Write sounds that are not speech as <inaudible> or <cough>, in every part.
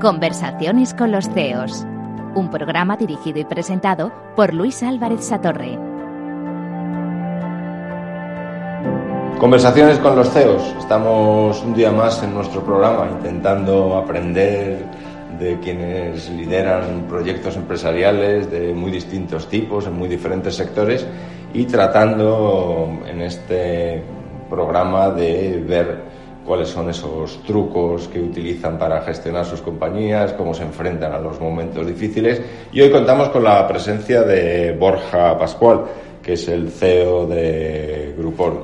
Conversaciones con los CEOs. Un programa dirigido y presentado por Luis Álvarez Satorre. Conversaciones con los CEOs. Estamos un día más en nuestro programa intentando aprender de quienes lideran proyectos empresariales de muy distintos tipos, en muy diferentes sectores, y tratando en este programa de ver cuáles son esos trucos que utilizan para gestionar sus compañías, cómo se enfrentan a los momentos difíciles. Y hoy contamos con la presencia de Borja Pascual, que es el CEO de Groupon.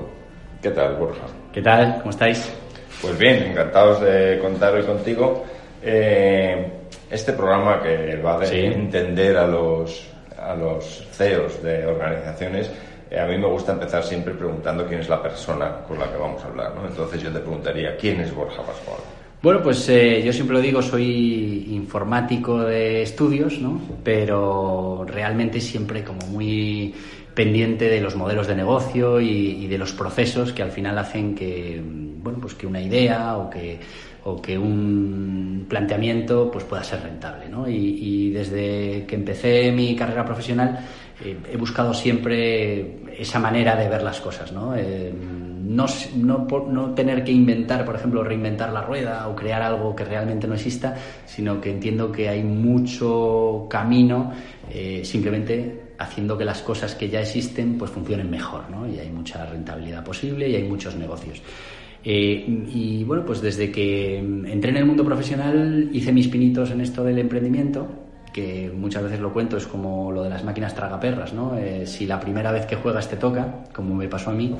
¿Qué tal, Borja? ¿Qué tal? ¿Cómo estáis? Pues bien, encantados de contar hoy contigo. Eh, este programa que va a entender a los, a los CEOs de organizaciones, a mí me gusta empezar siempre preguntando quién es la persona con la que vamos a hablar. ¿no? Entonces yo te preguntaría, ¿quién es Borja Pascual? Bueno, pues eh, yo siempre lo digo, soy informático de estudios, ¿no? pero realmente siempre como muy pendiente de los modelos de negocio y, de los procesos que al final hacen que, bueno, pues que una idea o que o que un planteamiento pues pueda ser rentable. ¿no? Y, desde que empecé mi carrera profesional eh, he buscado siempre esa manera de ver las cosas. ¿no? Eh, no, no, no, tener que inventar, por ejemplo, reinventar la rueda o crear algo que realmente no exista, sino que entiendo que hay mucho camino eh, simplemente haciendo que las cosas que ya existen pues funcionen mejor, ¿no? Y hay mucha rentabilidad posible y hay muchos negocios. Eh, y bueno, pues desde que entré en el mundo profesional hice mis pinitos en esto del emprendimiento, que muchas veces lo cuento, es como lo de las máquinas tragaperras, ¿no? Eh, si la primera vez que juegas te toca, como me pasó a mí,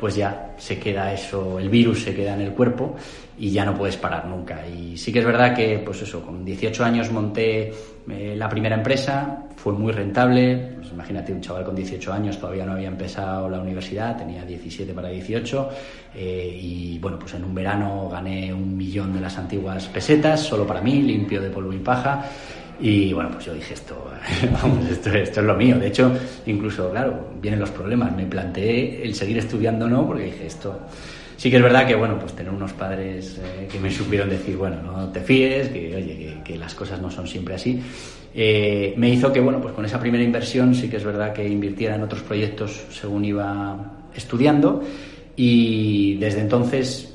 pues ya se queda eso, el virus se queda en el cuerpo y ya no puedes parar nunca. Y sí que es verdad que, pues eso, con 18 años monté eh, la primera empresa, fue muy rentable. Pues imagínate, un chaval con 18 años todavía no había empezado la universidad, tenía 17 para 18. Eh, y bueno, pues en un verano gané un millón de las antiguas pesetas, solo para mí, limpio de polvo y paja. Y bueno, pues yo dije, esto, <laughs> vamos, esto, esto, es lo mío. De hecho, incluso, claro, vienen los problemas. Me planteé el seguir estudiando no, porque dije, esto... Sí que es verdad que, bueno, pues tener unos padres eh, que me supieron decir, bueno, no te fíes, que, oye, que, las cosas no son siempre así, eh, me hizo que, bueno, pues con esa primera inversión sí que es verdad que invirtiera en otros proyectos según iba estudiando y desde entonces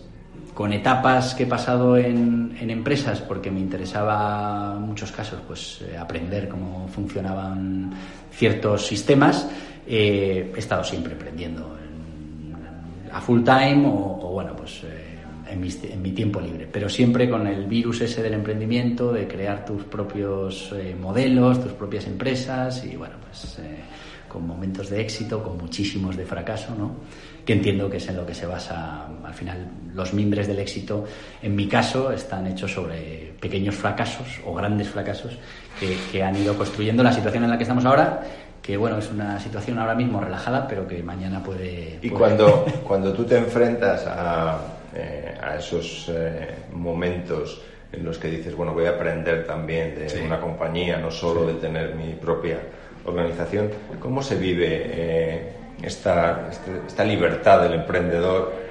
con etapas que he pasado en, empresas porque me interesaba en muchos casos pues eh, aprender cómo funcionaban ciertos sistemas eh, he estado siempre aprendiendo a full time o, bueno pues eh, en, mi, tiempo libre. Pero siempre con el virus ese del emprendimiento de crear tus propios modelos tus propias empresas y bueno pues con momentos de éxito con muchísimos de fracaso no que entiendo que es en lo que se basa al final los mimbres del éxito. En mi caso están hechos sobre pequeños fracasos o grandes fracasos que, han ido construyendo la situación en la que estamos ahora que bueno, es una situación ahora mismo relajada, pero que mañana puede... Y cuando, <laughs> cuando tú te enfrentas a, eh, a esos eh, momentos en los que dices, bueno, voy a aprender también de una compañía, no solo de tener mi propia organización, ¿cómo se vive eh, esta, este, esta libertad del emprendedor,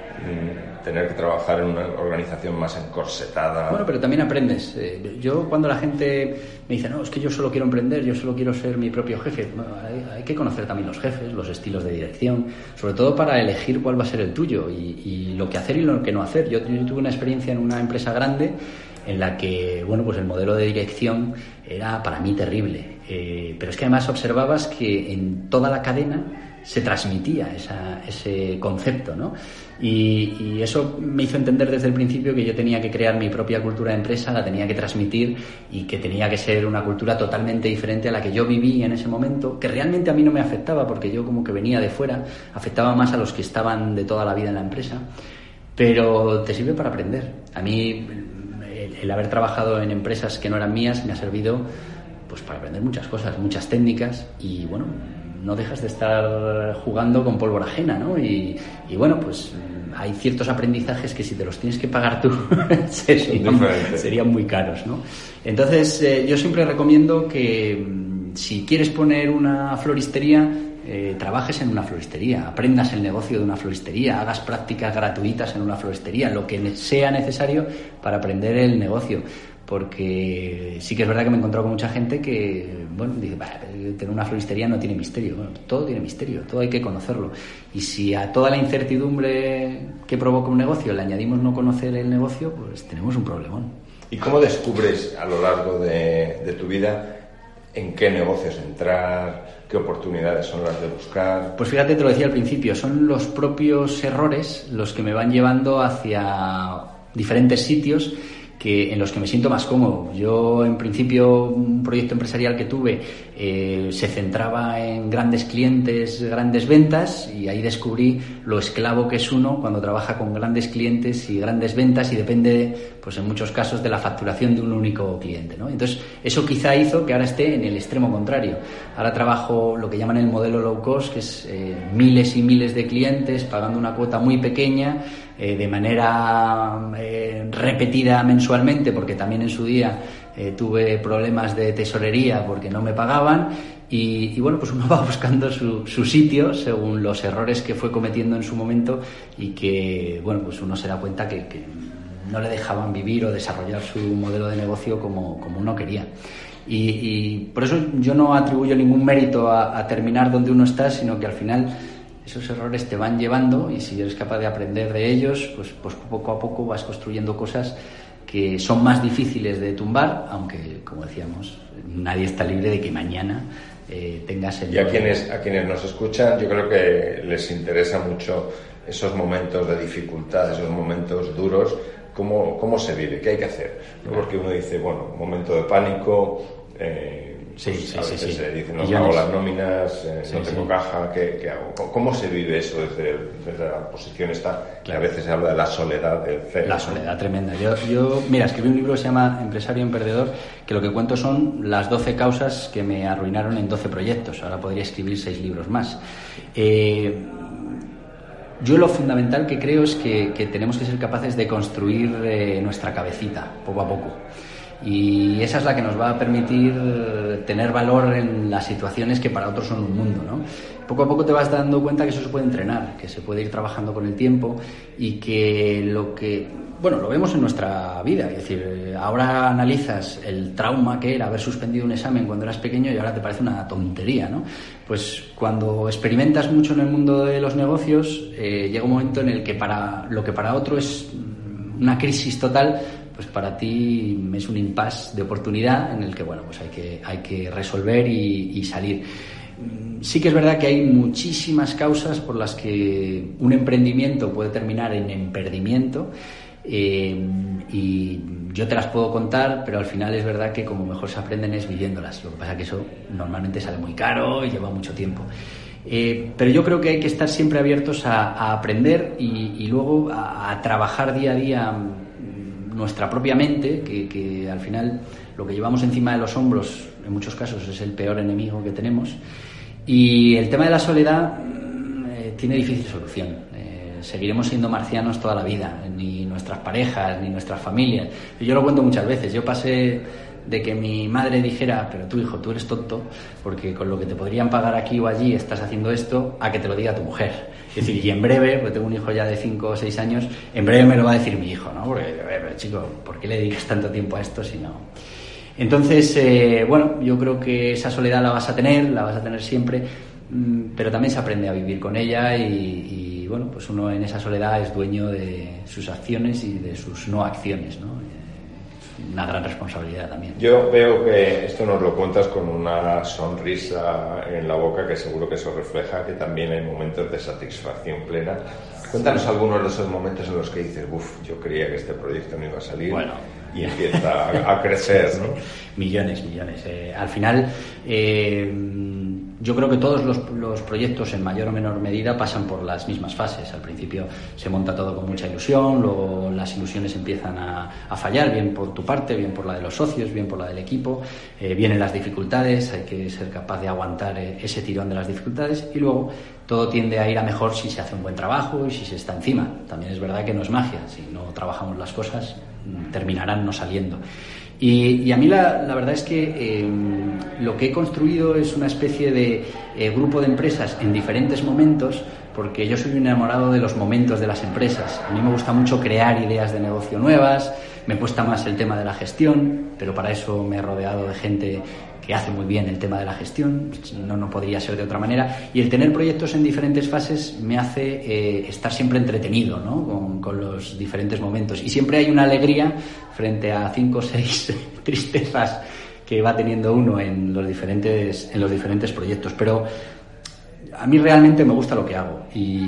tener que trabajar en una organización más encorsetada. Bueno, pero también aprendes. Eh, yo cuando la gente me dice, no, es que yo solo quiero emprender, yo solo quiero ser mi propio jefe, hay, que conocer también los jefes, los estilos de dirección, sobre todo para elegir cuál va a ser el tuyo y, lo que hacer y lo que no hacer. Yo, tuve una experiencia en una empresa grande en la que, bueno, pues el modelo de dirección era para mí terrible. Eh, pero es que además observabas que en toda la cadena se transmitía ese concepto, ¿no? Y, eso me hizo entender desde el principio que yo tenía que crear mi propia cultura de empresa, la tenía que transmitir y que tenía que ser una cultura totalmente diferente a la que yo viví en ese momento, que realmente a mí no me afectaba porque yo como que venía de fuera, afectaba más a los que estaban de toda la vida en la empresa, pero te sirve para aprender. A mí el, haber trabajado en empresas que no eran mías me ha servido pues para aprender muchas cosas, muchas técnicas y bueno, no dejas de estar jugando con pólvora ajena, ¿no? Y, bueno, pues hay ciertos aprendizajes que si te los tienes que pagar tú <laughs> serían, muy caros, ¿no? Entonces, eh, yo siempre recomiendo que mm, si quieres poner una floristería, eh, trabajes en una floristería, aprendas el negocio de una floristería, hagas prácticas gratuitas en una floristería, lo que sea necesario para aprender el negocio. Porque sí que es verdad que me he encontrado con mucha gente que, bueno, dice, tener una floristería no tiene misterio. Bueno, todo tiene misterio, todo hay que conocerlo. Y si a toda la incertidumbre que provoca un negocio le añadimos no conocer el negocio, pues tenemos un problemón. ¿Y cómo descubres a lo largo de, de tu vida en qué negocios entrar, qué oportunidades son las de buscar. Pues fíjate, te lo decía al principio, son los propios errores los que me van llevando hacia diferentes sitios que, en los que me siento más cómodo. Yo, en principio, un proyecto empresarial que tuve eh, se centraba en grandes clientes, grandes ventas, y ahí descubrí lo esclavo que es uno cuando trabaja con grandes clientes y grandes ventas y depende, pues en muchos casos, de la facturación de un único cliente. Entonces, eso quizá hizo que ahora esté en el extremo contrario. Ahora trabajo lo que llaman el modelo low cost, que es eh, miles y miles de clientes pagando una cuota muy pequeña eh, de manera eh, repetida mensualmente, porque también en su día eh, tuve problemas de tesorería porque no me pagaban. Y, bueno, pues uno <laughs> va buscando su, su, sitio según los errores que fue cometiendo en su momento y que, bueno, pues uno se da cuenta que, no le dejaban vivir o desarrollar su modelo de negocio como, como uno quería. Y, por eso yo no atribuyo ningún mérito a, a terminar donde uno está, sino que al final esos errores te van llevando y si eres capaz de aprender de ellos, pues, pues poco a poco vas construyendo cosas que son más difíciles de tumbar, aunque, como decíamos, nadie está libre de que mañana eh, tengas el... Y a quienes, a quienes nos escuchan, yo creo que les interesa mucho esos momentos de dificultad, esos momentos duros, cómo, cómo se vive, qué hay que hacer. Porque uno dice, bueno, momento de pánico, eh, Sí, pues sí, a sí, veces sí. se dice, no hago las nóminas, eh, no tengo caja, ¿qué, qué hago? ¿Cómo, se vive eso desde, desde la posición esta? Que a veces se habla de la soledad del CEO. La soledad tremenda. Yo, yo, mira, escribí un libro que se llama Empresario Emprendedor, que lo que cuento son las 12 causas que me arruinaron en 12 proyectos. Ahora podría escribir 6 libros más. Eh, yo lo fundamental que creo es que, que tenemos que ser capaces de construir eh, nuestra cabecita, poco a poco y esa es la que nos va a permitir tener valor en las situaciones que para otros son un mundo. ¿no? Poco a poco te vas dando cuenta que eso se puede entrenar, que se puede ir trabajando con el tiempo y que lo que, bueno, lo vemos en nuestra vida, es decir, ahora analizas el trauma que era haber suspendido un examen cuando eras pequeño y ahora te parece una tontería, ¿no? Pues cuando experimentas mucho en el mundo de los negocios, eh, llega un momento en el que para lo que para otro es una crisis total, pues para ti es un impasse de oportunidad en el que bueno pues hay que hay que resolver y, salir. Sí que es verdad que hay muchísimas causas por las que un emprendimiento puede terminar en emperdimiento eh, y yo te las puedo contar pero al final es verdad que como mejor se aprenden es viviéndolas. Lo que pasa es que eso normalmente sale muy caro y lleva mucho tiempo. Eh, pero yo creo que hay que estar siempre abiertos a, aprender y, luego a trabajar día a día nuestra propia mente, que, que, al final lo que llevamos encima de los hombros en muchos casos es el peor enemigo que tenemos. Y el tema de la soledad eh, tiene difícil solución. Eh, seguiremos siendo marcianos toda la vida, ni nuestras parejas, ni nuestras familias. Yo lo cuento muchas veces. Yo pasé de que mi madre dijera, pero tú hijo, tú eres tonto, porque con lo que te podrían pagar aquí o allí estás haciendo esto, a que te lo diga tu mujer. Es decir, y en breve, porque tengo un hijo ya de 5 o 6 años, en breve me lo va a decir mi hijo, ¿no? Porque, pero, chico, ¿por qué le dedicas tanto tiempo a esto si no? Entonces, eh, bueno, yo creo que esa soledad la vas a tener, la vas a tener siempre, pero también se aprende a vivir con ella y bueno, pues uno en esa soledad es dueño de sus acciones y de sus no acciones, ¿no? Una gran responsabilidad también. Yo veo que esto nos lo cuentas con una sonrisa en la boca que seguro que eso refleja que también hay momentos de satisfacción plena. Cuéntanos algunos de esos momentos en los que dices, uff, yo creía que este proyecto no iba a salir bueno. y empieza a, a crecer, <laughs> ¿no? Millones, millones. Eh, al final, eh, yo creo que todos los, proyectos en mayor o menor medida pasan por las mismas fases. Al principio se monta todo con mucha ilusión, luego las ilusiones empiezan a, a fallar, bien por tu parte, bien por la de los socios, bien por la del equipo, eh, vienen las dificultades, hay que ser capaz de aguantar eh, ese tirón de las dificultades y luego todo tiende a ir a mejor si se hace un buen trabajo y si se está encima. También es verdad que no es magia, si no trabajamos las cosas terminarán no saliendo. Y, a mí la, verdad es que em, lo que he construido es una especie de eh, grupo de empresas en diferentes momentos, porque yo soy un enamorado de los momentos de las empresas. A mí me gusta mucho crear ideas de negocio nuevas, me cuesta más el tema de la gestión, pero para eso me he rodeado de gente que hace muy bien el tema de la gestión, no, no podría ser de otra manera, y el tener proyectos en diferentes fases me hace eh, estar siempre entretenido ¿no? con, con, los diferentes momentos. Y siempre hay una alegría frente a cinco o seis <laughs> tristezas que va teniendo uno en los diferentes, en los diferentes proyectos. Pero a mí realmente me gusta lo que hago y,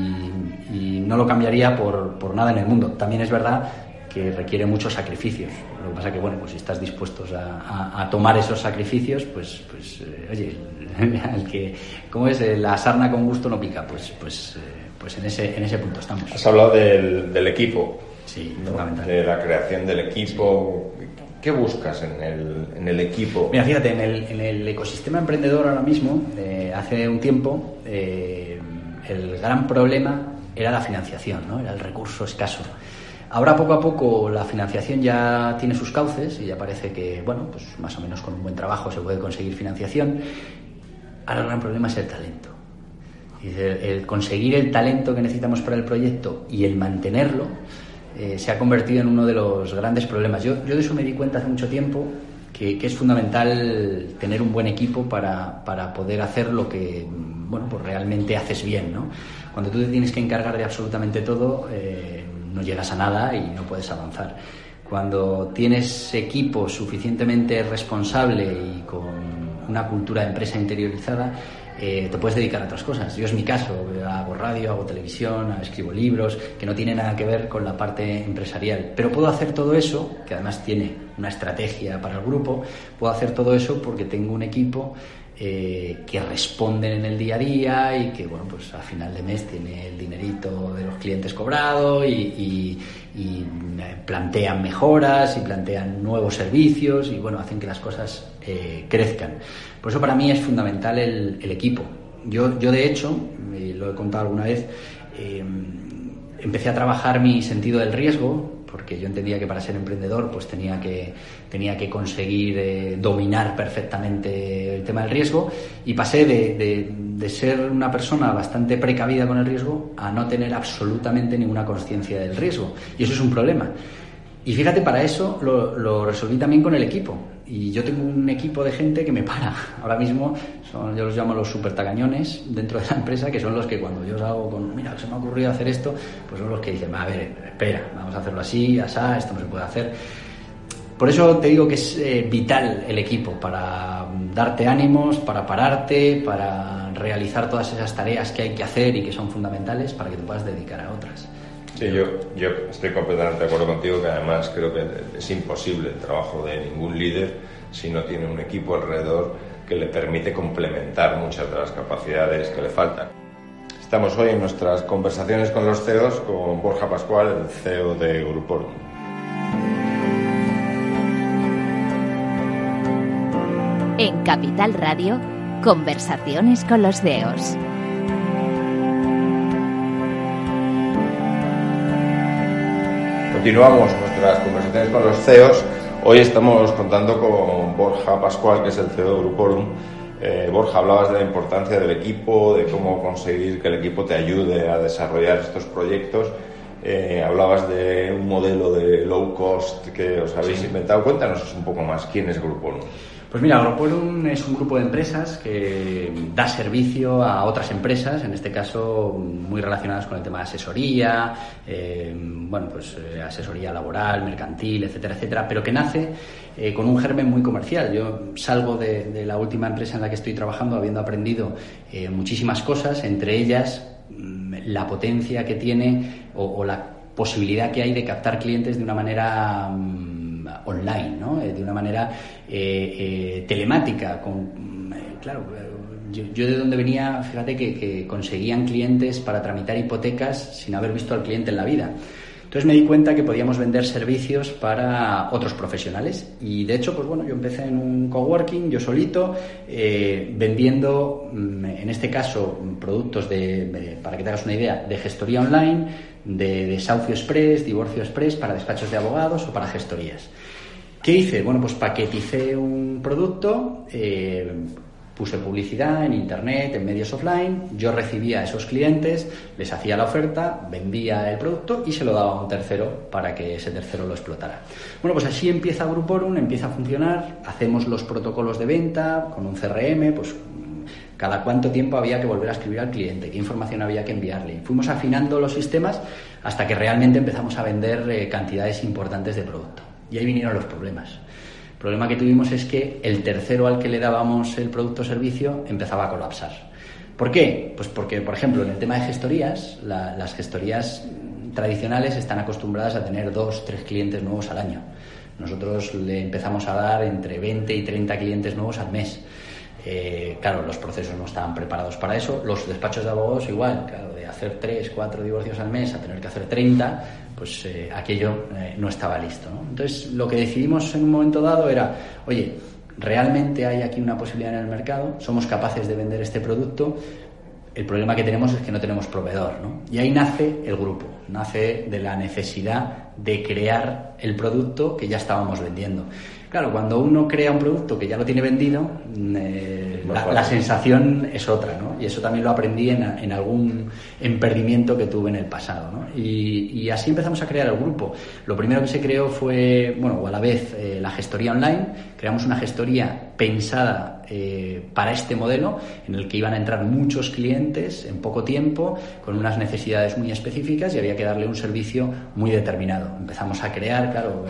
y no lo cambiaría por, por nada en el mundo. También es verdad que requiere muchos sacrificios. Lo que pasa que, bueno, pues si estás dispuestos a, tomar esos sacrificios, pues, pues eh, oye, <laughs> el que, ¿cómo es? La sarna con gusto no pica, pues, pues, eh, pues en, ese, en ese punto estamos. Has hablado del, del equipo. Sí, De la creación del equipo. ¿Qué buscas en el, en el, equipo? Mira, fíjate, en el, en el ecosistema emprendedor ahora mismo, eh, hace un tiempo, el gran problema era la financiación, ¿no? Era el recurso escaso. Ahora poco a poco la financiación ya tiene sus cauces y ya parece que, bueno, pues más o menos con un buen trabajo se puede conseguir financiación. Ahora el gran problema es el talento. El, conseguir el talento que necesitamos para el proyecto y el mantenerlo eh, se ha convertido en uno de los grandes problemas. Yo, yo de eso me di cuenta hace mucho tiempo que, es fundamental tener un buen equipo para, para, poder hacer lo que bueno, pues realmente haces bien. ¿no? Cuando tú te tienes que encargar de absolutamente todo, eh, no llegas a nada y no puedes avanzar. Cuando tienes equipo suficientemente responsable y con una cultura de empresa interiorizada, eh, te puedes dedicar a otras cosas. Yo es mi caso, hago radio, hago televisión, escribo libros, que no tiene nada que ver con la parte empresarial. Pero puedo hacer todo eso, que además tiene una estrategia para el grupo, puedo hacer todo eso porque tengo un equipo eh, que responden en el día a día y que, bueno, pues a final de mes tiene el dinerito de los clientes cobrado y, plantean mejoras y plantean nuevos servicios y, bueno, hacen que las cosas eh, crezcan. Por eso para mí es fundamental el, equipo. Yo, yo, de hecho, lo he contado alguna vez, eh, empecé a trabajar mi sentido del riesgo porque yo entendía que para ser emprendedor pues tenía que, tenía que conseguir eh, dominar perfectamente el tema del riesgo y pasé de, de, ser una persona bastante precavida con el riesgo a no tener absolutamente ninguna conciencia del riesgo. Y eso es un problema. Y fíjate, para eso lo, lo, resolví también con el equipo. Y yo tengo un equipo de gente que me para. <laughs> Ahora mismo son, yo los llamo los super tagañones dentro de la empresa, que son los que cuando yo salgo con, mira, se me ha ocurrido hacer esto, pues son los que dicen, a ver, espera, vamos a hacerlo así, asá, esto no se puede hacer. Por eso te digo que es eh, vital el equipo para darte ánimos, para pararte, para realizar todas esas tareas que hay que hacer y que son fundamentales para que te puedas dedicar a otras. Sí, yo, yo estoy completamente de acuerdo contigo que además creo que es imposible el trabajo de ningún líder si no tiene un equipo alrededor que le permite complementar muchas de las capacidades que le faltan. Estamos hoy en nuestras conversaciones con los CEOs con Borja Pascual, el CEO de Grupo. En Capital Radio, conversaciones con los CEOs. Continuamos nuestras conversaciones con los CEOs. Hoy estamos contando con Borja Pascual, que es el CEO de Gruporum. Eh, Borja, hablabas de la importancia del equipo, de cómo conseguir que el equipo te ayude a desarrollar estos proyectos. Eh, hablabas de un modelo de low cost que os habéis inventado. Cuéntanos un poco más quién es Gruporum. Pues mira, Agropolum es un grupo de empresas que da servicio a otras empresas, en este caso muy relacionadas con el tema de asesoría, eh, bueno, pues eh, asesoría laboral, mercantil, etcétera, etcétera, pero que nace eh, con un germen muy comercial. Yo salgo de, la última empresa en la que estoy trabajando habiendo aprendido muchísimas cosas, entre ellas mm, la potencia que tiene o, la posibilidad que hay de captar clientes de una manera mm, online, ¿no? de una manera eh, eh, telemática. Eh, claro, yo, de donde venía, fíjate que, conseguían clientes para tramitar hipotecas sin haber visto al cliente en la vida. Entonces me di cuenta que podíamos vender servicios para otros profesionales y de hecho, pues bueno, yo empecé en un coworking, yo solito, vendiendo, mm, en este caso, productos de, para que te hagas una idea, de gestoría online, de desahucio express, divorcio express para despachos de abogados o para gestorías. ¿Qué hice? Bueno, pues paqueticé un producto, eh, puse publicidad en internet, en medios offline, yo recibía a esos clientes, les hacía la oferta, vendía el producto y se lo daba a un tercero para que ese tercero lo explotara. Bueno, pues así empieza Gruporum, empieza a funcionar, hacemos los protocolos de venta con un CRM, pues cada cuánto tiempo había que volver a escribir al cliente, qué información había que enviarle. Fuimos afinando los sistemas hasta que realmente empezamos a vender eh, cantidades importantes de producto. Y ahí vinieron los problemas. El problema que tuvimos es que el tercero al que le dábamos el producto o servicio empezaba a colapsar. ¿Por qué? Pues porque, por ejemplo, en el tema de gestorías, las gestorías tradicionales están acostumbradas a tener dos, tres clientes nuevos al año. Nosotros le empezamos a dar entre 20 y 30 clientes nuevos al mes. Eh, claro, los procesos no estaban preparados para eso. Los despachos de abogados igual, claro, hacer 3, 4 divorcios al mes a tener que hacer 30, pues eh, aquello eh, no estaba listo. Entonces, lo que decidimos en un momento dado era, oye, realmente hay aquí una posibilidad en el mercado, somos capaces de vender este producto, el problema que tenemos es que no tenemos proveedor, ¿no? Y ahí nace el grupo, nace de la necesidad de crear el producto que ya estábamos vendiendo. Claro, cuando uno crea un producto que ya lo tiene vendido, eh, la, sensación es otra, ¿no? Y eso también lo aprendí en, algún emperdimiento que tuve en el pasado, ¿no? Y, así empezamos a crear el grupo. Lo primero que se creó fue, bueno, o a la vez, eh, la gestoría online. Creamos una gestoría pensada eh, para este modelo, en el que iban a entrar muchos clientes en poco tiempo, con unas necesidades muy específicas y había que darle un servicio muy determinado. Empezamos a crear, claro,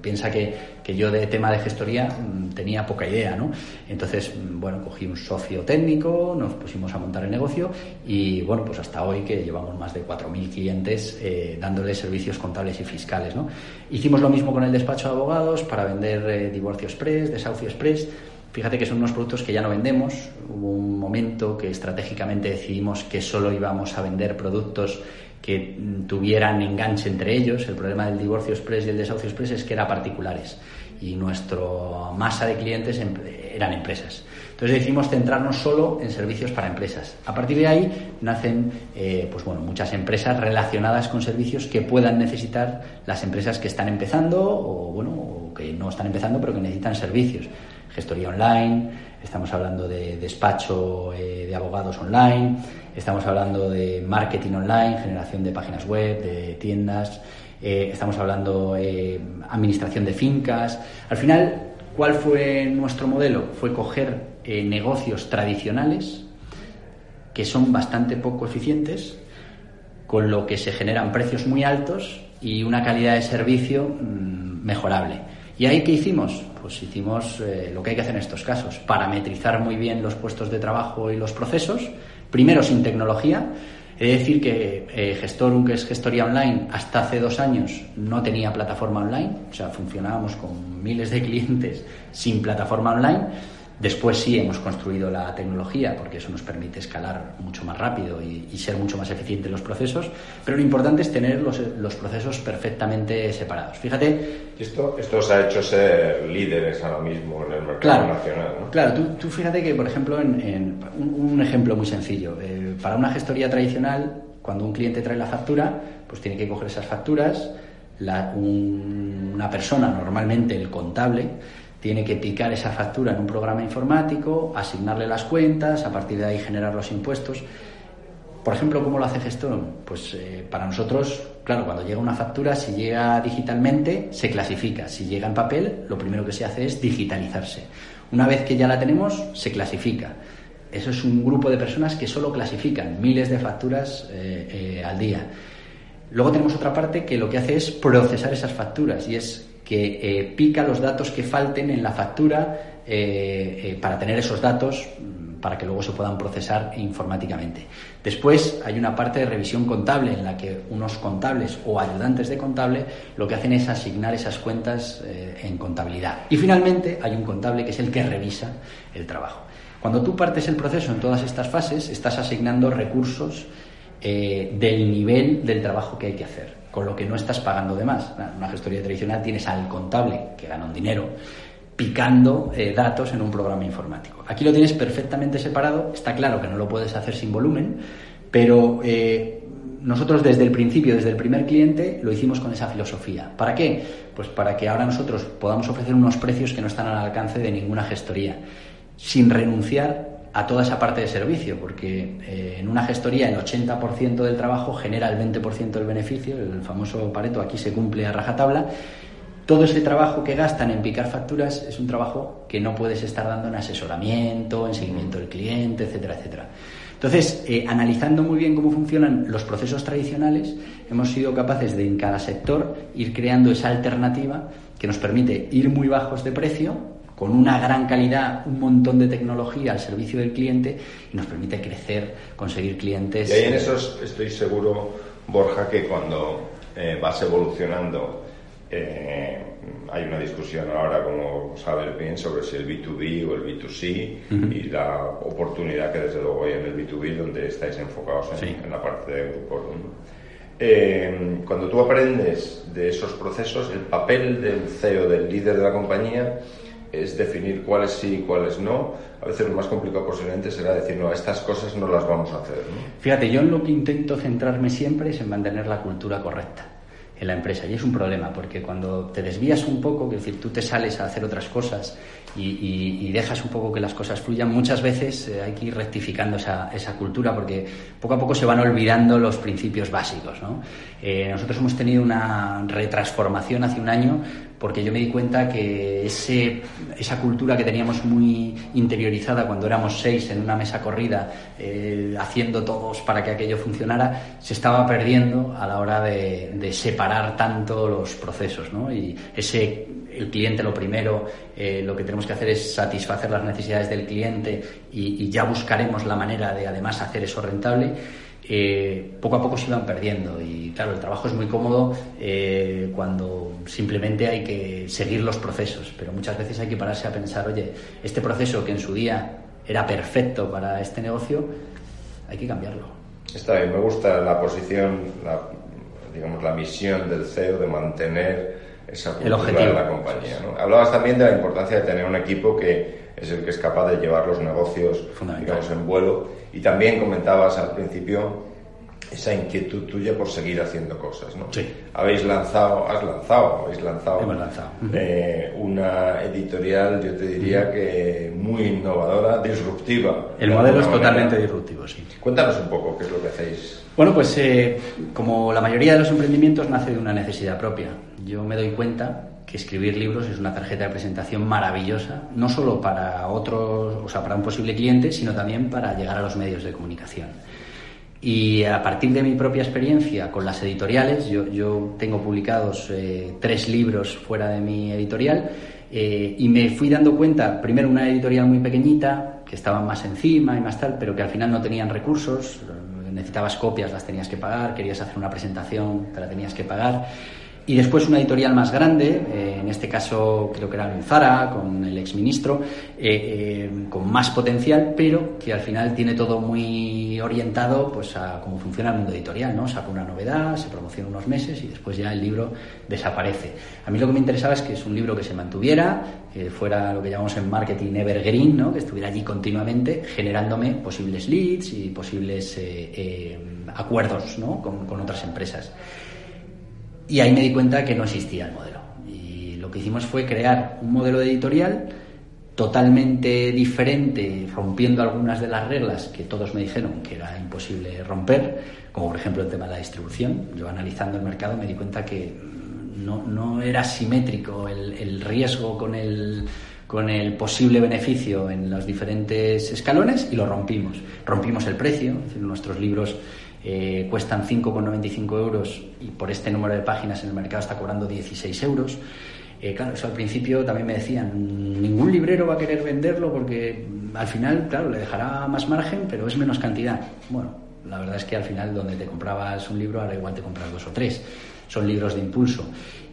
piensa que, yo de tema de gestoría mm, tenía poca idea, ¿no? Entonces, mm, bueno, cogí un socio técnico, nos pusimos a montar el negocio y, bueno, pues hasta hoy que llevamos más de 4.000 clientes eh, dándole servicios contables y fiscales, ¿no? Hicimos lo mismo con el despacho de abogados para vender eh, divorcio express, desahucio express. Fíjate que son unos productos que ya no vendemos. Hubo un momento que estratégicamente decidimos que solo íbamos a vender productos que tuvieran enganche entre ellos. El problema del divorcio express y el desahucio express es que eran particulares y nuestra masa de clientes eran empresas. Entonces decidimos centrarnos solo en servicios para empresas. A partir de ahí nacen eh, pues bueno, muchas empresas relacionadas con servicios que puedan necesitar las empresas que están empezando o, bueno, o que no están empezando pero que necesitan servicios. Gestoría online, estamos hablando de despacho eh, de abogados online, estamos hablando de marketing online, generación de páginas web, de tiendas, eh, estamos hablando eh, administración de fincas. Al final, ¿cuál fue nuestro modelo? Fue coger negocios tradicionales que son bastante poco eficientes, con lo que se generan precios muy altos y una calidad de servicio mm, mejorable. ¿Y ahí qué hicimos? Pues hicimos eh, lo que hay que hacer en estos casos, parametrizar muy bien los puestos de trabajo y los procesos, primero sin tecnología. He de decir que eh, Gestorum, que es gestoría online, hasta hace dos años no tenía plataforma online, o sea, funcionábamos con miles de clientes sin plataforma online Después sí hemos construido la tecnología porque eso nos permite escalar mucho más rápido y, ser mucho más eficiente en los procesos, pero lo importante es tener los, los procesos perfectamente separados. Fíjate... Esto, esto os ha hecho ser líderes ahora mismo en el mercado nacional. ¿no? Claro, tú, tú, fíjate que, por ejemplo, en, un, ejemplo muy sencillo, eh, para una gestoría tradicional, cuando un cliente trae la factura, pues tiene que coger esas facturas, una persona, normalmente el contable, tiene que picar esa factura en un programa informático, asignarle las cuentas, a partir de ahí generar los impuestos. Por ejemplo, ¿cómo lo hace Gestor? Pues eh, para nosotros, claro, cuando llega una factura, si llega digitalmente, se clasifica. Si llega en papel, lo primero que se hace es digitalizarse. Una vez que ya la tenemos, se clasifica. Eso es un grupo de personas que solo clasifican miles de facturas eh, eh, al día. Luego tenemos otra parte que lo que hace es procesar esas facturas y es que eh, pica los datos que falten en la factura eh, eh, para tener esos datos mm, para que luego se puedan procesar informáticamente. Después hay una parte de revisión contable en la que unos contables o ayudantes de contable lo que hacen es asignar esas cuentas en contabilidad. Y finalmente hay un contable que es el que revisa el trabajo. Cuando tú partes el proceso en todas estas fases, estás asignando recursos del nivel del trabajo que hay que hacer con lo que no estás pagando de más. Una gestoría tradicional tienes al contable, que gana un dinero, picando eh, datos en un programa informático. Aquí lo tienes perfectamente separado, está claro que no lo puedes hacer sin volumen, pero eh, nosotros desde el principio, desde el primer cliente, lo hicimos con esa filosofía. ¿Para qué? Pues para que ahora nosotros podamos ofrecer unos precios que no están al alcance de ninguna gestoría, sin renunciar a toda esa parte de servicio, porque eh, en una gestoría el 80% del trabajo genera el 20% del beneficio, el famoso Pareto aquí se cumple a rajatabla. Todo ese trabajo que gastan en picar facturas es un trabajo que no puedes estar dando en asesoramiento, en seguimiento del cliente, etcétera, etcétera. Entonces, eh, analizando muy bien cómo funcionan los procesos tradicionales, hemos sido capaces de en cada sector ir creando esa alternativa que nos permite ir muy bajos de precio, con una gran calidad, un montón de tecnología al servicio del cliente y nos permite crecer, conseguir clientes. Y ahí en eso estoy seguro, Borja, que cuando eh, vas evolucionando eh, hay una discusión ahora, como sabes bien, sobre si el B2B o el B2C y la oportunidad que desde luego hay en el B2B donde estáis enfocados en, la parte de grupo. Eh, cuando tú aprendes de esos procesos, el papel del CEO, del líder de la compañía, es definir cuáles sí y cuáles no. A veces lo más complicado posiblemente será decir, no, estas cosas no las vamos a hacer. Fíjate, yo en lo que intento centrarme siempre es en mantener la cultura correcta en la empresa. Y es un problema, porque cuando te desvías un poco, es decir, tú te sales a hacer otras cosas y, dejas un poco que las cosas fluyan, muchas veces eh, hay que ir rectificando esa, esa, cultura, porque poco a poco se van olvidando los principios básicos. ¿no? Eh, nosotros hemos tenido una retransformación hace un año porque yo me di cuenta que esa cultura que teníamos muy interiorizada cuando éramos seis en una mesa corrida, eh, haciendo todos para que aquello funcionara, se estaba perdiendo a la hora de, separar tanto los procesos. ¿no? Y ese, el cliente lo primero, eh, lo que tenemos que hacer es satisfacer las necesidades del cliente y ya buscaremos la manera de además hacer eso rentable eh, poco a poco se iban perdiendo. Y claro, el trabajo es muy cómodo eh, cuando simplemente hay que seguir los procesos, pero muchas veces hay que pararse a pensar, oye, este proceso que en su día era perfecto para este negocio, hay que cambiarlo. Está bien, me gusta la posición, la, digamos, la misión del CEO de mantener esa cultura de la compañía. Hablabas también de la importancia de tener un equipo que es el que es capaz de llevar los negocios digamos, en vuelo. Y también comentabas al principio esa inquietud tuya por seguir haciendo cosas, ¿no? Sí. Habéis lanzado, has lanzado, habéis lanzado, lanzado. Eh, una editorial, yo te diría que muy innovadora, disruptiva. El modelo es totalmente disruptivo, sí. Cuéntanos un poco qué es lo que hacéis. Bueno, pues eh, como la mayoría de los emprendimientos nace de una necesidad propia. Yo me doy cuenta que escribir libros es una tarjeta de presentación maravillosa, no solo para otros, o sea, para un posible cliente, sino también para llegar a los medios de comunicación. Y a partir de mi propia experiencia con las editoriales, yo, yo tengo publicados eh, tres libros fuera de mi editorial eh, y me fui dando cuenta, primero una editorial muy pequeñita, que estaban más encima y más tal, pero que al final no tenían recursos, necesitabas copias, las tenías que pagar, querías hacer una presentación, te la tenías que pagar. Y después una editorial más grande, eh, en este caso creo que era Zara, con el exministro, eh, eh, con más potencial, pero que al final tiene todo muy orientado pues, a cómo funciona el mundo editorial. ¿no? Saca una novedad, se promociona unos meses y después ya el libro desaparece. A mí lo que me interesaba es que es un libro que se mantuviera, que fuera lo que llamamos en marketing evergreen, ¿no? que estuviera allí continuamente generándome posibles leads y posibles acuerdos ¿no? con, con otras empresas. Y ahí me di cuenta que no existía el modelo. Y lo que hicimos fue crear un modelo de editorial totalmente diferente, rompiendo algunas de las reglas que todos me dijeron que era imposible romper, como por ejemplo el tema de la distribución. Yo analizando el mercado me di cuenta que no, no era simétrico el, el riesgo con el, con el posible beneficio en los diferentes escalones y lo rompimos. Rompimos el precio, nuestros libros eh, cuestan 5,95 euros y por este número de páginas en el mercado está cobrando 16 euros. Eh, claro, eso al principio también me decían, ningún librero va a querer venderlo porque al final, claro, le dejará más margen, pero es menos cantidad. Bueno, la verdad es que al final donde te comprabas un libro, ahora igual te compras dos o tres. Son libros de impulso.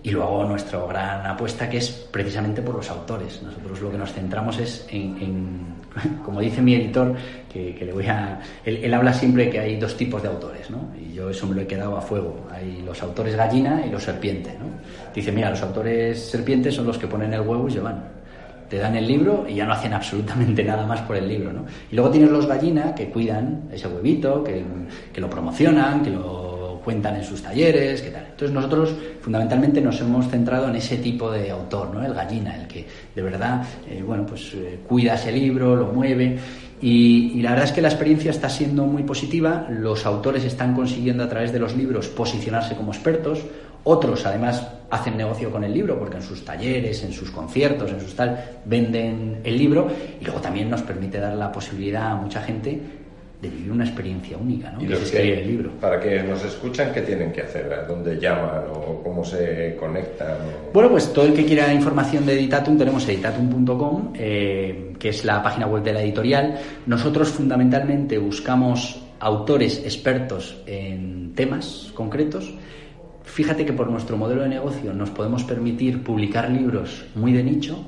Y luego nuestra gran apuesta que es precisamente por los autores. Nosotros lo que nos centramos es en, <laughs> como dice mi editor, que, le voy a... Él, habla siempre que hay dos tipos de autores, ¿no? Y yo eso me lo he quedado a fuego. Hay los autores gallina y los serpientes, ¿no? Dice, mira, los autores serpientes son los que ponen el huevo y se van te dan el libro y ya no hacen absolutamente nada más por el libro. ¿no? Y luego tienes los gallina que cuidan ese huevito, que, que lo promocionan, que lo cuentan en sus talleres, qué tal. Entonces nosotros fundamentalmente nos hemos centrado en ese tipo de autor, ¿no? El gallina, el que de verdad, eh, bueno, pues eh, cuida ese libro, lo mueve. Y, y, la verdad es que la experiencia está siendo muy positiva. Los autores están consiguiendo a través de los libros posicionarse como expertos. Otros, además, hacen negocio con el libro porque en sus talleres, en sus conciertos, en sus tal, venden el libro. Y luego también nos permite dar la posibilidad a mucha gente de vivir una experiencia única, ¿no? Y los que, el libro. Para que nos escuchan, ¿qué tienen que hacer? ¿A dónde llaman o cómo se conectan? Bueno, pues todo el que quiera información de Editatum, tenemos editatum.com, eh, que es la página web de la editorial. Nosotros fundamentalmente buscamos autores expertos en temas concretos. Fíjate que por nuestro modelo de negocio nos podemos permitir publicar libros muy de nicho,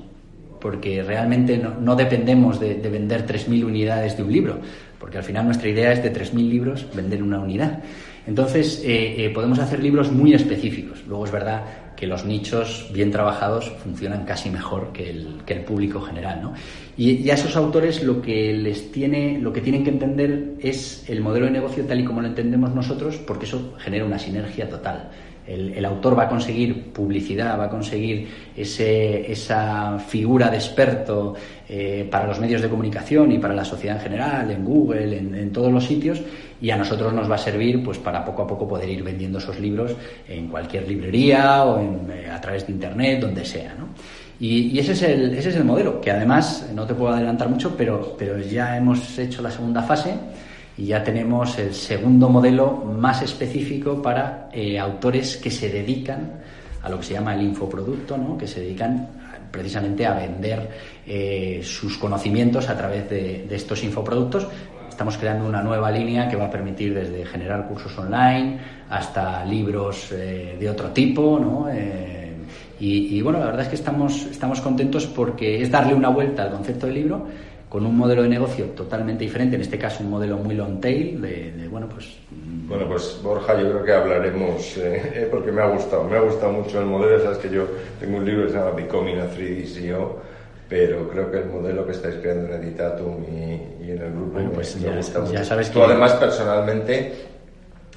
porque realmente no, dependemos de, de vender 3.000 unidades de un libro porque al final nuestra idea es de 3.000 libros vender una unidad. Entonces, eh, eh, podemos hacer libros muy específicos. Luego es verdad que los nichos bien trabajados funcionan casi mejor que el, que el público general. ¿no? Y, y, a esos autores lo que les tiene, lo que tienen que entender es el modelo de negocio tal y como lo entendemos nosotros, porque eso genera una sinergia total el, autor va a conseguir publicidad, va a conseguir ese, esa figura de experto eh, para los medios de comunicación y para la sociedad en general, en Google, en, todos los sitios, y a nosotros nos va a servir pues para poco a poco poder ir vendiendo esos libros en cualquier librería o eh, a través de internet, donde sea. ¿no? Y, ese, es el, ese es el modelo, que además, no te puedo adelantar mucho, pero, pero ya hemos hecho la segunda fase y ya tenemos el segundo modelo más específico para eh, autores que se dedican a lo que se llama el infoproducto, ¿no? que se dedican precisamente a vender eh, sus conocimientos a través de, estos infoproductos. Estamos creando una nueva línea que va a permitir desde generar cursos online hasta libros eh, de otro tipo, ¿no? y, y, bueno, la verdad es que estamos, estamos contentos porque es darle una vuelta al concepto del libro con un modelo de negocio totalmente diferente, en este caso un modelo muy long tail, de, bueno, pues... Mm. Bueno, pues Borja, yo creo que hablaremos, eh, eh, porque me ha gustado, me ha gustado mucho el modelo, sabes que yo tengo un libro que se llama Becoming a 3D CEO, pero creo que el modelo que estáis creando en Editatum y, en el grupo pues me, ya, gusta mucho. sabes Tú además personalmente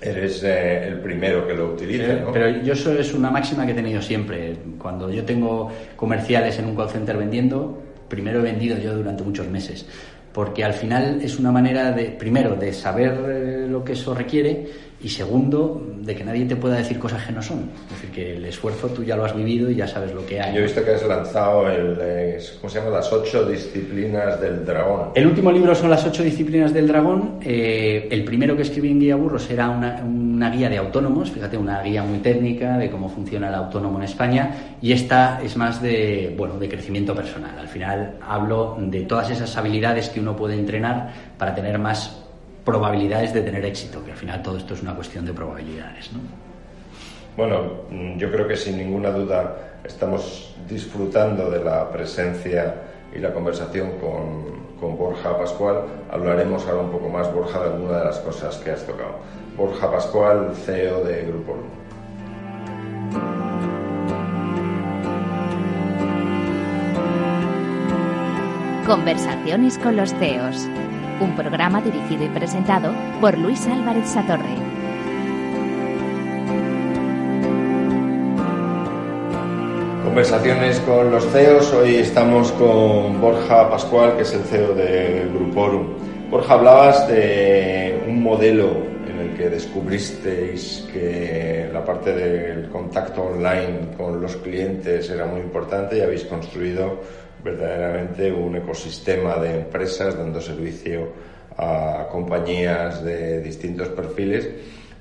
eres eh, el primero que lo utiliza, ¿no? Pero yo eso es una máxima que he tenido siempre. Cuando yo tengo comerciales en un call center vendiendo, primero he vendido yo durante muchos meses, porque al final es una manera de, primero, de saber eh, lo que eso requiere y segundo, de que nadie te pueda decir cosas que no son. Es decir, que el esfuerzo tú ya lo has vivido y ya sabes lo que hay. Yo he visto que has lanzado el, ¿cómo se llama? Las ocho disciplinas del dragón. El último libro son las ocho disciplinas del dragón. Eh, el primero que escribí en Guía Burros era una, una, guía de autónomos, fíjate, una guía muy técnica de cómo funciona el autónomo en España. Y esta es más de, bueno, de crecimiento personal. Al final hablo de todas esas habilidades que uno puede entrenar para tener más probabilidades de tener éxito, que al final todo esto es una cuestión de probabilidades. ¿no? Bueno, yo creo que sin ninguna duda estamos disfrutando de la presencia y la conversación con, con Borja Pascual. Hablaremos ahora un poco más, Borja, de alguna de las cosas que has tocado. Borja Pascual, CEO de Grupo Conversaciones con los CEOs un programa dirigido y presentado por Luis Álvarez Satorre. Conversaciones con los CEOs. Hoy estamos con Borja Pascual, que es el CEO de Gruporum. Borja, hablabas de un modelo en el que descubristeis que la parte del contacto online con los clientes era muy importante y habéis construido verdaderamente un ecosistema de empresas dando servicio a compañías de distintos perfiles,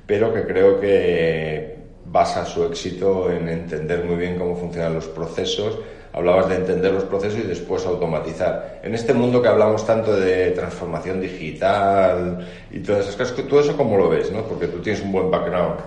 pero que creo que basa su éxito en entender muy bien cómo funcionan los procesos. Hablabas de entender los procesos y después automatizar. En este mundo que hablamos tanto de transformación digital y todas esas cosas, todo eso cómo lo ves, ¿no? Porque tú tienes un buen background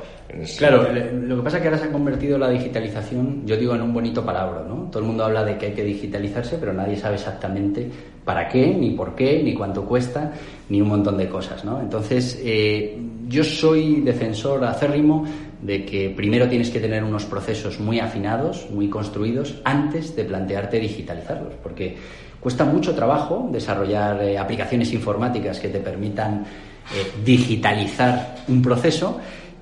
Claro, lo que pasa es que ahora se ha convertido la digitalización, yo digo, en un bonito palabra, ¿no? Todo el mundo habla de que hay que digitalizarse, pero nadie sabe exactamente para qué, ni por qué, ni cuánto cuesta, ni un montón de cosas, ¿no? Entonces, eh, yo soy defensor acérrimo de que primero tienes que tener unos procesos muy afinados, muy construidos, antes de plantearte digitalizarlos, porque cuesta mucho trabajo desarrollar eh, aplicaciones informáticas que te permitan eh, digitalizar un proceso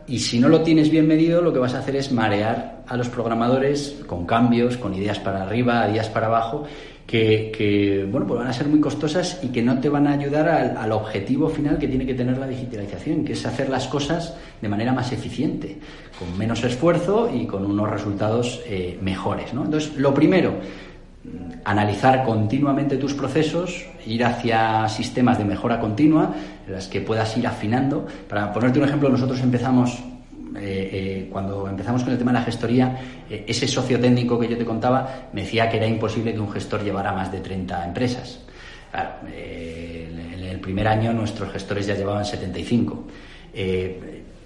y si no lo tienes bien medido, lo que vas a hacer es marear a los programadores con cambios, con ideas para arriba, ideas para abajo, que, bueno, pues van a ser muy costosas y que no te van a ayudar al, objetivo final que tiene que tener la digitalización, que es hacer las cosas de manera más eficiente, con menos esfuerzo y con unos resultados eh, mejores. ¿no? Entonces, lo primero, analizar continuamente tus procesos, ir hacia sistemas de mejora continua, en las que puedas ir afinando. Para ponerte un ejemplo, nosotros empezamos, eh, eh, cuando empezamos con el tema de la gestoría, eh, ese socio técnico que yo te contaba me decía que era imposible que un gestor llevara más de 30 empresas. en el primer año nuestros gestores ya llevaban 75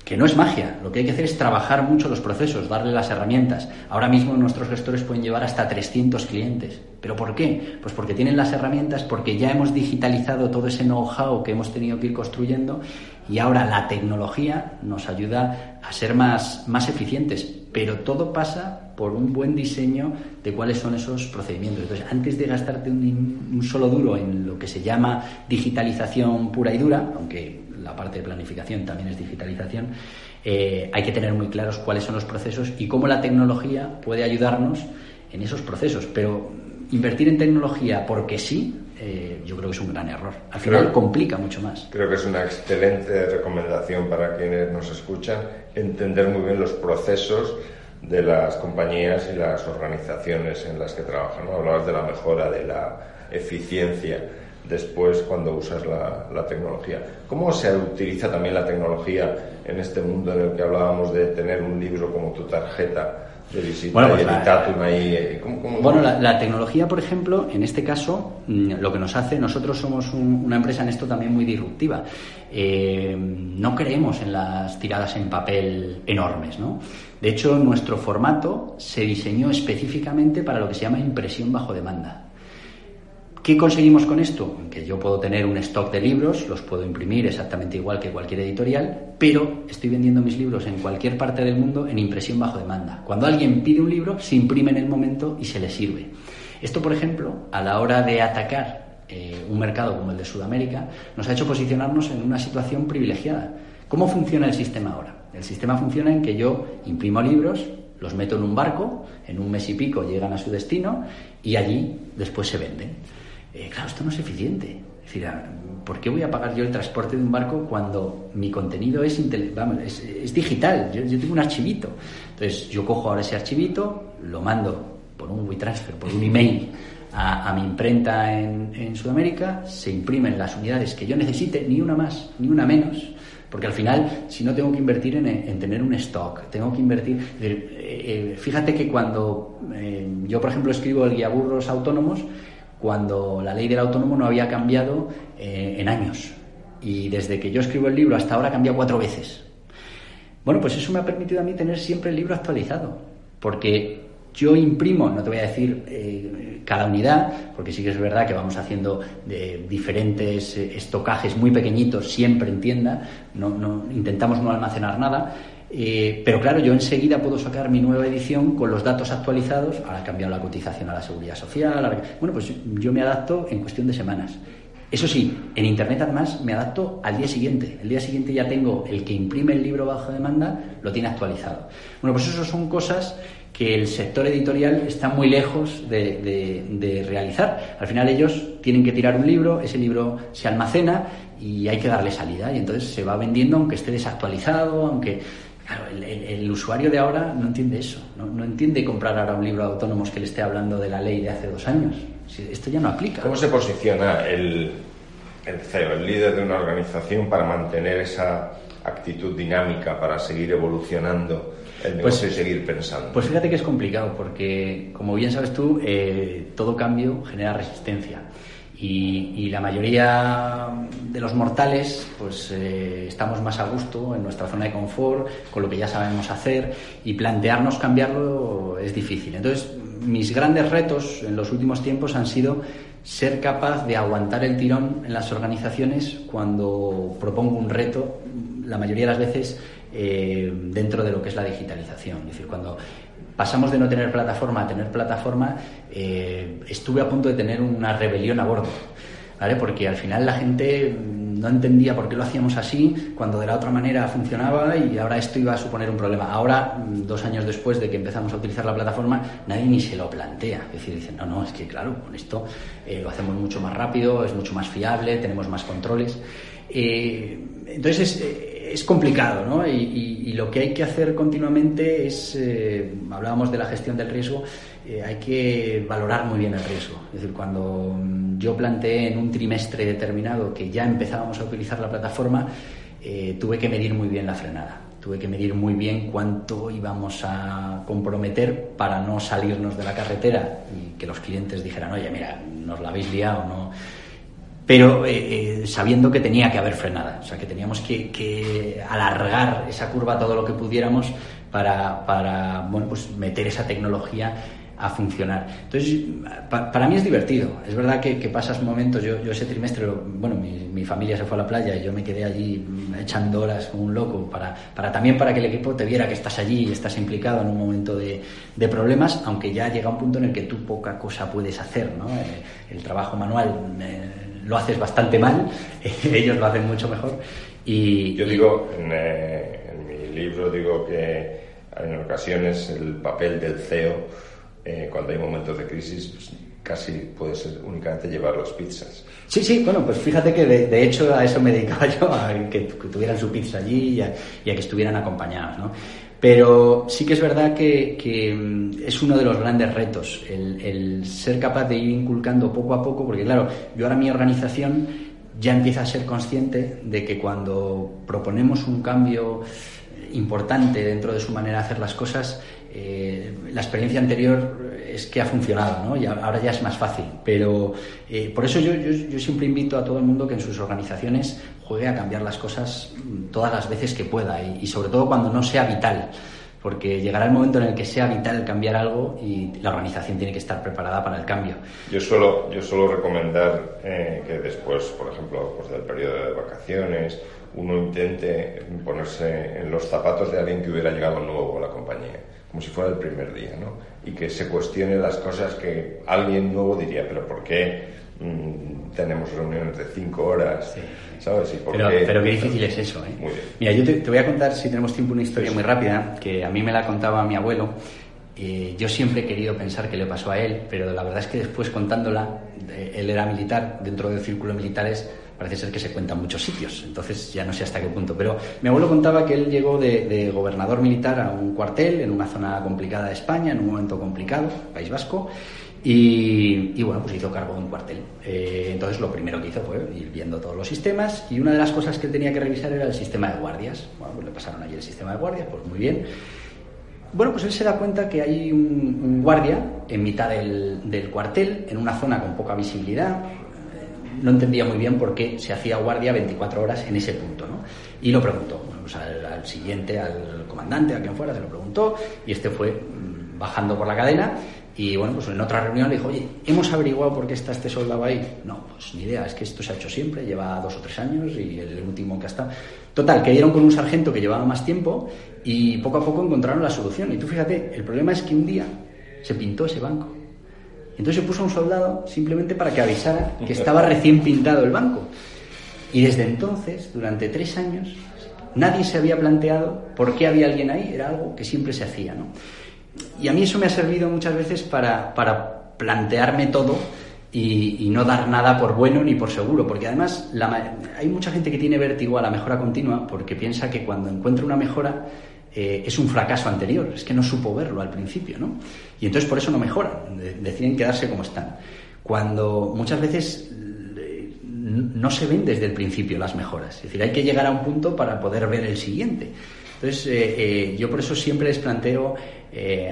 que no es magia, lo que hay que hacer es trabajar mucho los procesos, darle las herramientas. Ahora mismo nuestros gestores pueden llevar hasta 300 clientes. ¿Pero por qué? Pues porque tienen las herramientas, porque ya hemos digitalizado todo ese know-how que hemos tenido que ir construyendo y ahora la tecnología nos ayuda a ser más, más eficientes. Pero todo pasa por un buen diseño de cuáles son esos procedimientos. Entonces, antes de gastarte un, un solo duro en lo que se llama digitalización pura y dura, aunque la parte de planificación también es digitalización, eh, hay que tener muy claros cuáles son los procesos y cómo la tecnología puede ayudarnos en esos procesos. Pero invertir en tecnología porque sí, eh, yo creo que es un gran error. Al final complica mucho más. Creo que es una excelente recomendación para quienes nos escuchan, entender muy bien los procesos de las compañías y las organizaciones en las que trabajan. Hablabas de la mejora, de la eficiencia después cuando usas la, tecnología. ¿Cómo se utiliza también la tecnología en este mundo en el que hablábamos de tener un libro como tu tarjeta de visita bueno, pues ahí? Bueno, la, tecnología, por ejemplo, en este caso, mm, lo que nos hace, nosotros somos una empresa en esto también muy disruptiva. Eh, no creemos en las tiradas en papel enormes, ¿no? De hecho, nuestro formato se diseñó específicamente para lo que se llama impresión bajo demanda. ¿Qué conseguimos con esto? Que yo puedo tener un stock de libros, los puedo imprimir exactamente igual que cualquier editorial, pero estoy vendiendo mis libros en cualquier parte del mundo en impresión bajo demanda. Cuando alguien pide un libro, se imprime en el momento y se le sirve. Esto, por ejemplo, a la hora de atacar eh, un mercado como el de Sudamérica, nos ha hecho posicionarnos en una situación privilegiada. ¿Cómo funciona el sistema ahora? El sistema funciona en que yo imprimo libros, los meto en un barco, en un mes y pico llegan a su destino y allí después se venden. Eh, claro, esto no es eficiente. Es decir, ah, ¿por qué voy a pagar yo el transporte de un barco cuando mi contenido es, es, digital? Yo, tengo un archivito. Entonces, yo cojo ahora ese archivito, lo mando por un WeTransfer, por un email a, mi imprenta en, Sudamérica, se imprimen las unidades que yo necesite, ni una más, ni una menos. Porque al final, si no tengo que invertir en, tener un stock, tengo que invertir. Eh, eh, fíjate que cuando yo, por ejemplo, escribo el guía burros autónomos, cuando la ley del autónomo no había cambiado eh, en años. Y desde que yo escribo el libro hasta ahora ha cambiado cuatro veces. Bueno, pues eso me ha permitido a mí tener siempre el libro actualizado, porque yo imprimo, no te voy a decir eh, cada unidad, porque sí que es verdad que vamos haciendo de diferentes eh, estocajes muy pequeñitos, siempre en tienda, no, no, intentamos no almacenar nada, eh, pero claro, yo enseguida puedo sacar mi nueva edición con los datos actualizados. Ahora ha cambiado la cotización a la seguridad social. Bueno, pues yo me adapto en cuestión de semanas. Eso sí, en Internet además me adapto al día siguiente. El día siguiente ya tengo el que imprime el libro bajo demanda, lo tiene actualizado. Bueno, pues eso son cosas que el sector editorial está muy lejos de, realizar. Al final ellos tienen que tirar un libro, ese libro se almacena y hay que darle salida y entonces se va vendiendo aunque esté desactualizado, aunque Claro, el, usuario de ahora no entiende eso, no, entiende comprar ahora un libro de autónomos que le esté hablando de la ley de hace dos años. Esto ya no aplica. ¿Cómo se posiciona el, el CEO, el líder de una organización, para mantener esa actitud dinámica, para seguir evolucionando el pues negocio y seguir pensando? Pues fíjate que es complicado, porque como bien sabes tú, eh, todo cambio genera resistencia. Y, la mayoría de los mortales pues eh, estamos más a gusto en nuestra zona de confort con lo que ya sabemos hacer y plantearnos cambiarlo es difícil. Entonces mis grandes retos en los últimos tiempos han sido ser capaz de aguantar el tirón en las organizaciones cuando propongo un reto la mayoría de las veces eh, dentro de lo que es la digitalización. Es decir cuando pasamos de no tener plataforma a tener plataforma, eh, estuve a punto de tener una rebelión a bordo. ¿vale? Porque al final la gente no entendía por qué lo hacíamos así, cuando de la otra manera funcionaba y ahora esto iba a suponer un problema. Ahora, dos años después de que empezamos a utilizar la plataforma, nadie ni se lo plantea. Es decir, dicen, no, no, es que claro, con esto eh, lo hacemos mucho más rápido, es mucho más fiable, tenemos más controles. Eh, entonces, es complicado, ¿no? Y, lo que hay que hacer continuamente es, eh, hablábamos de la gestión del riesgo, eh, hay que valorar muy bien el riesgo. Es decir, cuando mm, yo planteé en un trimestre determinado que ya empezábamos a utilizar la plataforma, eh, tuve que medir muy bien la frenada. Tuve que medir muy bien cuánto íbamos a comprometer para no salirnos de la carretera y que los clientes dijeran, oye, mira, nos la habéis liado, no pero eh, eh, sabiendo que tenía que haber frenada, o sea, que teníamos que, alargar esa curva todo lo que pudiéramos para, para bueno, pues meter esa tecnología a funcionar. Entonces, para mí es divertido. Es verdad que, pasas momentos, yo, yo, ese trimestre, bueno, mi, familia se fue a la playa y yo me quedé allí echando horas como un loco para, para también para que el equipo te viera que estás allí y estás implicado en un momento de, de problemas, aunque ya llega un punto en el que tú poca cosa puedes hacer, ¿no? Eh, el, trabajo manual lo haces bastante mal, <laughs> ellos lo hacen mucho mejor. Y, Yo digo, eh, en, mi libro digo que en ocasiones el papel del CEO, eh, cuando hay momentos de crisis, pues, casi puede ser únicamente llevar las pizzas. Sí, sí, bueno, pues fíjate que de, hecho a eso me dedicaba <laughs> yo, a que, tuvieran su pizza allí y a, y a que estuvieran acompañados, ¿no? Pero sí que es verdad que, mm, es uno de los grandes retos, el, ser capaz de ir inculcando poco a poco, porque claro, yo ahora mi organización ya empieza a ser consciente de que cuando proponemos un cambio importante dentro de su manera de hacer las cosas, eh, la experiencia anterior es que ha funcionado, ¿no? Y ahora ya es más fácil. Pero eh, por eso yo, yo, siempre invito a todo el mundo que en sus organizaciones juegue a cambiar las cosas mm, todas las veces que pueda y, sobre todo cuando no sea vital. Porque llegará el momento en el que sea vital cambiar algo y la organización tiene que estar preparada para el cambio. Yo suelo, yo suelo recomendar eh, que después, por ejemplo, pues del periodo de vacaciones, uno intente ponerse en los zapatos de alguien que hubiera llegado nuevo a la compañía como si fuera el primer día, ¿no? Y que se cuestione las cosas que alguien nuevo diría, pero ¿por qué mm, tenemos reuniones de cinco horas? ¿Sabes? pero, qué? difícil es eso, ¿eh? Mira, yo te, voy a contar, si tenemos tiempo, una historia muy rápida, que a mí me la contaba mi abuelo. Eh, yo siempre he querido pensar que le pasó a él, pero la verdad es que después contándola, eh, él era militar, dentro del círculo militares parece ser que se cuenta en muchos sitios, entonces ya no sé hasta qué punto. Pero mi abuelo contaba que él llegó de, gobernador militar a un cuartel en una zona complicada de España, en un momento complicado, País Vasco, y, bueno, pues hizo cargo de un cuartel. Eh, entonces lo primero que hizo fue ir viendo todos los sistemas y una de las cosas que tenía que revisar era el sistema de guardias. Bueno, pues le pasaron allí el sistema de guardias, pues muy bien. Bueno, pues él se da cuenta que hay un, guardia en mitad del, cuartel, en una zona con poca visibilidad, no entendía muy bien por qué se hacía guardia 24 horas en ese punto, ¿no? Y lo preguntó, pues al, siguiente, al comandante, a quien fuera, se lo preguntó, y este fue mm, bajando por la cadena, y bueno, pues en otra reunión le dijo, oye, ¿hemos averiguado por qué está este soldado ahí? No, pues ni idea, es que esto se ha hecho siempre, lleva dos o tres años y el último que ha estado. Total, que dieron con un sargento que llevaba más tiempo y poco a poco encontraron la solución. Y tú fíjate, el problema es que un día se pintó ese banco entonces se puso un soldado simplemente para que avisara que estaba recién pintado el banco. Y desde entonces, durante tres años, nadie se había planteado por qué había alguien ahí. Era algo que siempre se hacía. ¿no? Y a mí eso me ha servido muchas veces para, plantearme todo y, no dar nada por bueno ni por seguro. Porque además hay mucha gente que tiene vértigo a la mejora continua porque piensa que cuando encuentra una mejora eh, es un fracaso anterior, es que no supo verlo al principio, ¿no? Y entonces por eso no mejoran, deciden quedarse como están. Cuando muchas veces eh, no se ven desde el principio las mejoras, es decir, hay que llegar a un punto para poder ver el siguiente. Entonces, eh, yo por eso siempre les planteo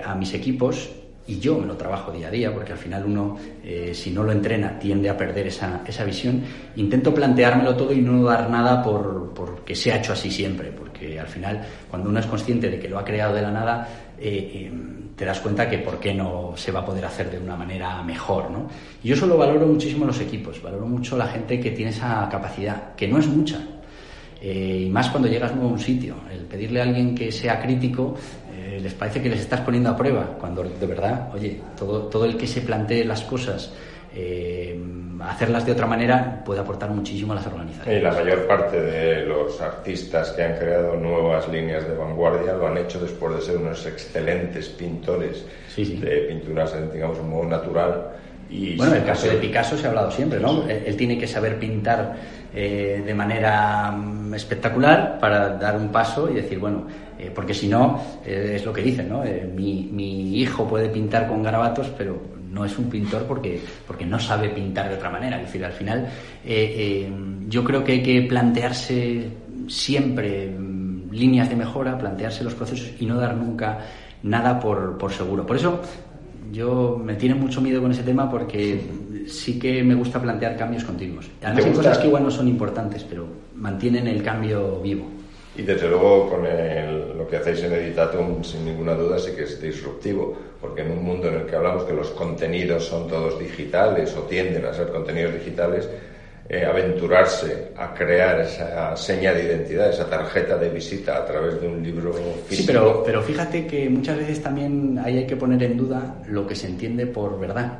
a mis equipos y yo me lo trabajo día a día, porque al final uno, eh, si no lo entrena, tiende a perder esa, esa, visión. Intento planteármelo todo y no dar nada por, porque se ha hecho así siempre, porque al final, cuando uno es consciente de que lo ha creado de la nada, eh, em, te das cuenta que por qué no se va a poder hacer de una manera mejor. ¿no? Y yo solo valoro muchísimo los equipos, valoro mucho la gente que tiene esa capacidad, que no es mucha, eh, y más cuando llegas nuevo a un sitio. El pedirle a alguien que sea crítico eh, les parece que les estás poniendo a prueba, cuando de verdad, oye, todo, todo el que se plantee las cosas eh, hacerlas de otra manera puede aportar muchísimo a las organizaciones. Y la mayor parte de los artistas que han creado nuevas líneas de vanguardia lo han hecho después de ser unos excelentes pintores de pinturas, digamos, en modo natural. Y bueno, en el caso de Picasso se ha hablado siempre, ¿no? Él, tiene que saber pintar eh, de manera mm, espectacular para dar un paso y decir, bueno, eh, porque si no, es lo que dicen, ¿no? mi, mi hijo puede pintar con garabatos, pero no es un pintor porque, porque no sabe pintar de otra manera. Es decir, al final eh, eh, yo creo que hay que plantearse siempre mm, líneas de mejora, plantearse los procesos y no dar nunca nada por, por seguro. Por eso yo me tiene mucho miedo con ese tema porque sí que me gusta plantear cambios continuos. Además hay cosas que igual no son importantes, pero mantienen el cambio vivo. Y desde luego con lo que hacéis en Editatum, sin ninguna duda, sí que es disruptivo, porque en un mundo en el que hablamos que los contenidos son todos digitales o tienden a ser contenidos digitales, eh, aventurarse a crear esa seña de identidad, esa tarjeta de visita a través de un libro físico. Sí, pero, pero fíjate que muchas veces también ahí hay que poner en duda lo que se entiende por verdad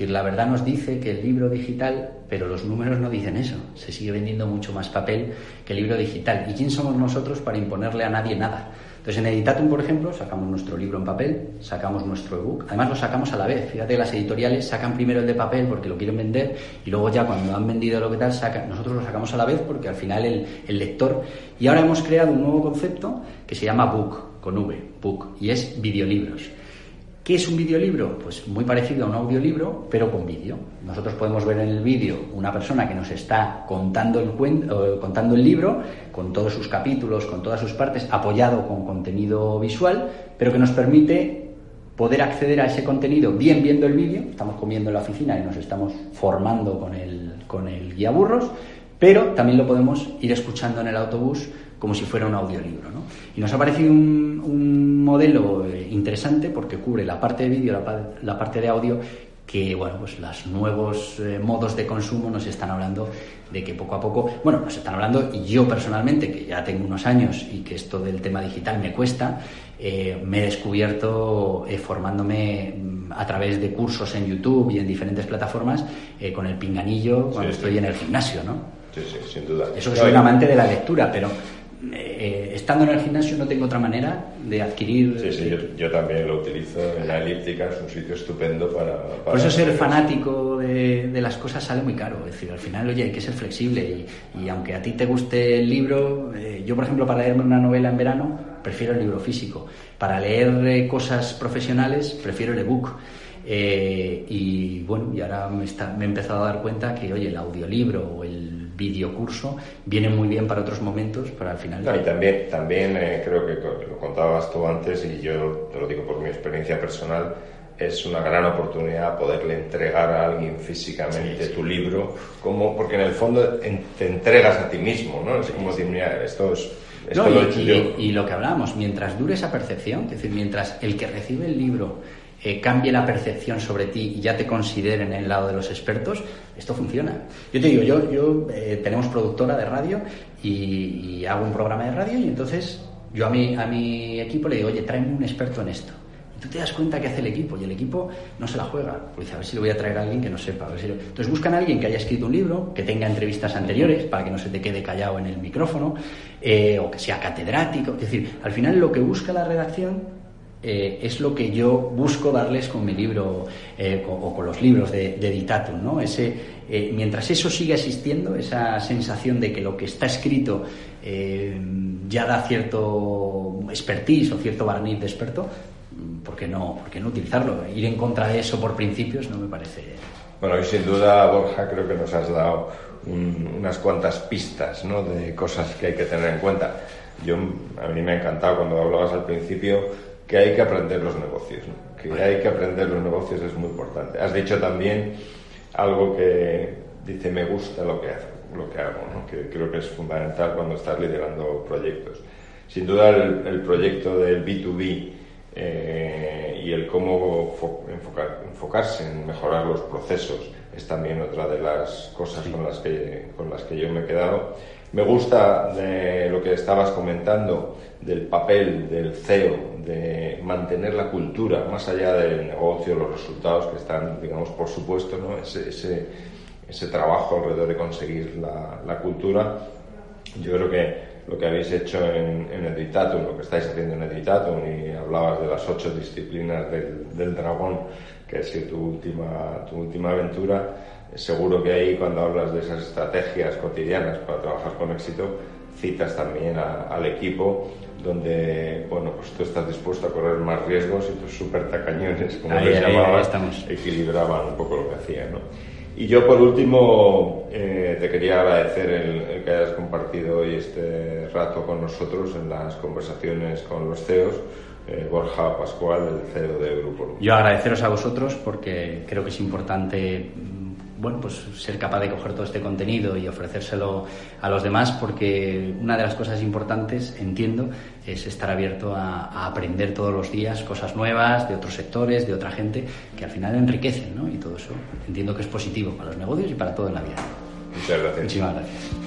decir, la verdad nos dice que el libro digital, pero los números no dicen eso. Se sigue vendiendo mucho más papel que el libro digital. ¿Y quién somos nosotros para imponerle a nadie nada? Entonces, en Editatum, por ejemplo, sacamos nuestro libro en papel, sacamos nuestro ebook, además lo sacamos a la vez. Fíjate las editoriales sacan primero el de papel porque lo quieren vender y luego ya cuando han vendido lo que tal, sacan. nosotros lo sacamos a la vez porque al final el, el lector... Y ahora hemos creado un nuevo concepto que se llama book, con V, book, y es videolibros. ¿Qué es un videolibro? Pues muy parecido a un audiolibro, pero con vídeo. Nosotros podemos ver en el vídeo una persona que nos está contando el, eh, contando el libro, con todos sus capítulos, con todas sus partes, apoyado con contenido visual, pero que nos permite poder acceder a ese contenido bien viendo el vídeo. Estamos comiendo en la oficina y nos estamos formando con el, con el guía burros, pero también lo podemos ir escuchando en el autobús como si fuera un audiolibro. ¿no? Y nos ha parecido un, un modelo eh, interesante porque cubre la parte de vídeo, la, la, parte de audio, que bueno, pues los nuevos eh, modos de consumo nos están hablando de que poco a poco, bueno, nos están hablando, y yo personalmente, que ya tengo unos años y que esto del tema digital me cuesta, eh, me he descubierto formándome mm, a través de cursos en YouTube y en diferentes plataformas con el pinganillo cuando estoy en el gimnasio, ¿no? Sí, sí, sin duda. Eso que soy un amante de la lectura, pero eh, estando en el gimnasio no tengo otra manera de adquirir. Sí, sí, yo, también lo utilizo en la elíptica, es un sitio estupendo para. Por eso ser fanático de, las cosas sale muy caro. Es decir, al final, oye, hay que ser flexible y, aunque a ti te guste el libro, eh, yo, por ejemplo, para leerme una novela en verano, prefiero el libro físico. Para leer eh, cosas profesionales, prefiero el ebook. y bueno, y ahora me, está, me he empezado a dar cuenta que, oye, el audiolibro o el videocurso viene muy bien para otros momentos, para al final. y también, también eh, creo que lo contabas tú antes y yo te lo digo por mi experiencia personal. Es una gran oportunidad poderle entregar a alguien físicamente tu libro, como, porque en el fondo te entregas a ti mismo, ¿no? Es como decir, mira, esto es, esto lo y, y, lo que hablábamos, mientras dure esa percepción, es decir, mientras el que recibe el libro eh, cambie la percepción sobre ti y ya te consideren en el lado de los expertos, esto funciona. Yo te digo, yo, yo eh, tenemos productora de radio y, hago un programa de radio y entonces yo a mi, a mi equipo le digo, oye, tráeme un experto en esto. Y tú te das cuenta que hace el equipo y el equipo no se la juega. Pues dice, a ver si le voy a traer a alguien que no sepa. Entonces buscan a alguien que haya escrito un libro, que tenga entrevistas anteriores para que no se te quede callado en el micrófono, eh, o que sea catedrático. Es decir, al final lo que busca la redacción eh, es lo que yo busco darles con mi libro eh, o con los libros de, de. ¿no? Ese, eh, mientras eso siga existiendo, esa sensación de que lo que está escrito ya da cierto expertise o cierto barniz de experto, ¿por qué, no, ¿por qué no utilizarlo? Ir en contra de eso por principios no me parece. Bueno, y sin duda, Borja, creo que nos has dado unas cuantas pistas ¿no? de cosas que hay que tener en cuenta. Yo, a mí me ha encantado cuando hablabas al principio que hay que aprender los negocios, que hay que aprender los negocios es muy importante. Has dicho también algo que dice me gusta lo que, lo que hago, que creo que es fundamental cuando estás liderando proyectos. Sin duda el, proyecto del B2B eh, y el cómo enfocarse en mejorar los procesos es también otra de las cosas con, las que, con las que yo me he quedado. Me gusta lo que estabas comentando del papel del CEO de mantener la cultura más allá del negocio, los resultados que están, digamos, por supuesto, ¿no? ese, ese, trabajo alrededor de conseguir la, cultura. Yo creo que lo que habéis hecho en, en, Editatum, lo que estáis haciendo en Editatum, y hablabas de las ocho disciplinas del, del dragón, que ha sido tu última, tu última aventura, seguro que ahí cuando hablas de esas estrategias cotidianas para trabajar con éxito, citas también al equipo donde bueno pues tú estás dispuesto a correr más riesgos y tus super tacañones como ahí, les llamabas equilibraban un poco lo que hacían ¿no? y yo por último eh, te quería agradecer el, el, que hayas compartido hoy este rato con nosotros en las conversaciones con los CEOs eh, Borja Pascual, el CEO de Grupo. Yo agradeceros a vosotros porque creo que es importante bueno, pues ser capaz de coger todo este contenido y ofrecérselo a los demás, porque una de las cosas importantes, entiendo, es estar abierto a, a, aprender todos los días cosas nuevas de otros sectores, de otra gente, que al final enriquecen, ¿no? Y todo eso entiendo que es positivo para los negocios y para todo en la vida. Muchas gracias. Muchísimas gracias.